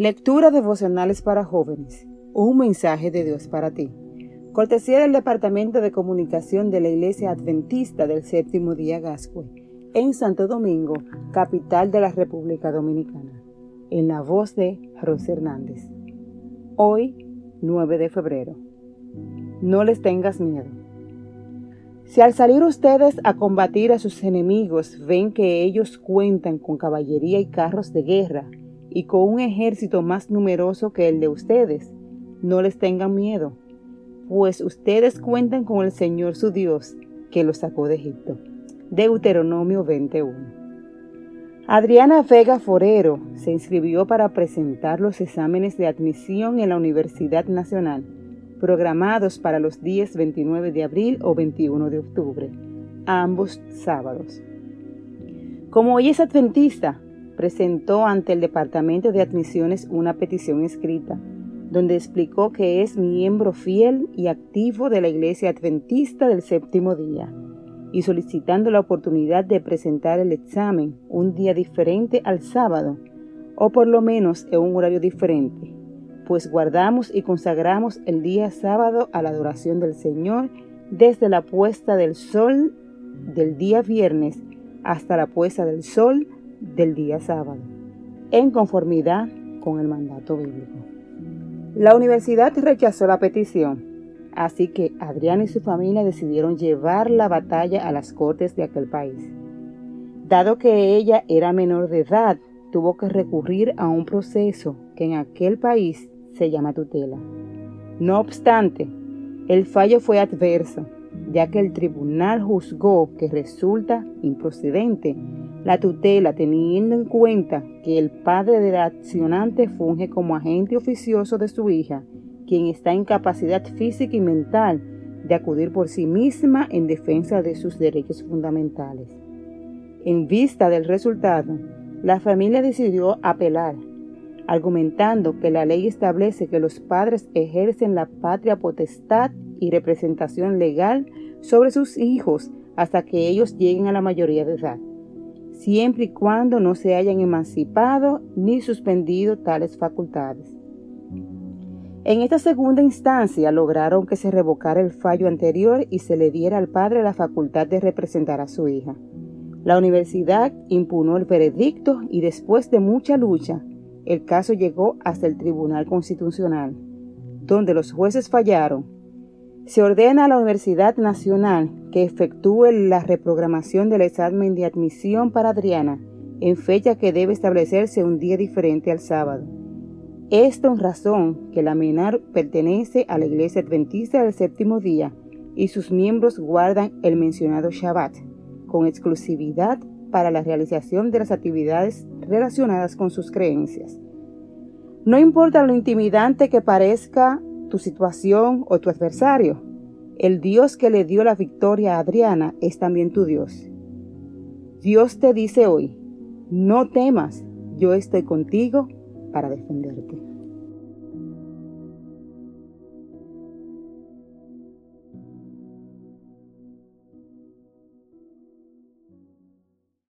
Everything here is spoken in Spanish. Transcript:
Lectura devocionales para jóvenes. Un mensaje de Dios para ti. Cortesía del Departamento de Comunicación de la Iglesia Adventista del Séptimo Día Gascue, en Santo Domingo, capital de la República Dominicana. En la voz de José Hernández. Hoy, 9 de febrero. No les tengas miedo. Si al salir ustedes a combatir a sus enemigos ven que ellos cuentan con caballería y carros de guerra, y con un ejército más numeroso que el de ustedes. No les tengan miedo, pues ustedes cuentan con el Señor su Dios, que los sacó de Egipto. Deuteronomio 21. Adriana Vega Forero se inscribió para presentar los exámenes de admisión en la Universidad Nacional, programados para los días 29 de abril o 21 de octubre, ambos sábados. Como ella es adventista, presentó ante el Departamento de Admisiones una petición escrita, donde explicó que es miembro fiel y activo de la Iglesia Adventista del Séptimo Día, y solicitando la oportunidad de presentar el examen un día diferente al sábado, o por lo menos en un horario diferente, pues guardamos y consagramos el día sábado a la adoración del Señor desde la puesta del sol del día viernes hasta la puesta del sol del día sábado, en conformidad con el mandato bíblico. La universidad rechazó la petición, así que Adrián y su familia decidieron llevar la batalla a las cortes de aquel país. Dado que ella era menor de edad, tuvo que recurrir a un proceso que en aquel país se llama tutela. No obstante, el fallo fue adverso, ya que el tribunal juzgó que resulta improcedente la tutela teniendo en cuenta que el padre del accionante funge como agente oficioso de su hija, quien está en capacidad física y mental de acudir por sí misma en defensa de sus derechos fundamentales. En vista del resultado, la familia decidió apelar, argumentando que la ley establece que los padres ejercen la patria potestad y representación legal sobre sus hijos hasta que ellos lleguen a la mayoría de edad siempre y cuando no se hayan emancipado ni suspendido tales facultades. En esta segunda instancia lograron que se revocara el fallo anterior y se le diera al padre la facultad de representar a su hija. La universidad impugnó el veredicto y después de mucha lucha, el caso llegó hasta el Tribunal Constitucional, donde los jueces fallaron se ordena a la Universidad Nacional que efectúe la reprogramación del examen de admisión para Adriana en fecha que debe establecerse un día diferente al sábado. Esto en razón que la menor pertenece a la Iglesia Adventista del Séptimo Día y sus miembros guardan el mencionado Shabbat con exclusividad para la realización de las actividades relacionadas con sus creencias. No importa lo intimidante que parezca tu situación o tu adversario. El Dios que le dio la victoria a Adriana es también tu Dios. Dios te dice hoy, no temas, yo estoy contigo para defenderte.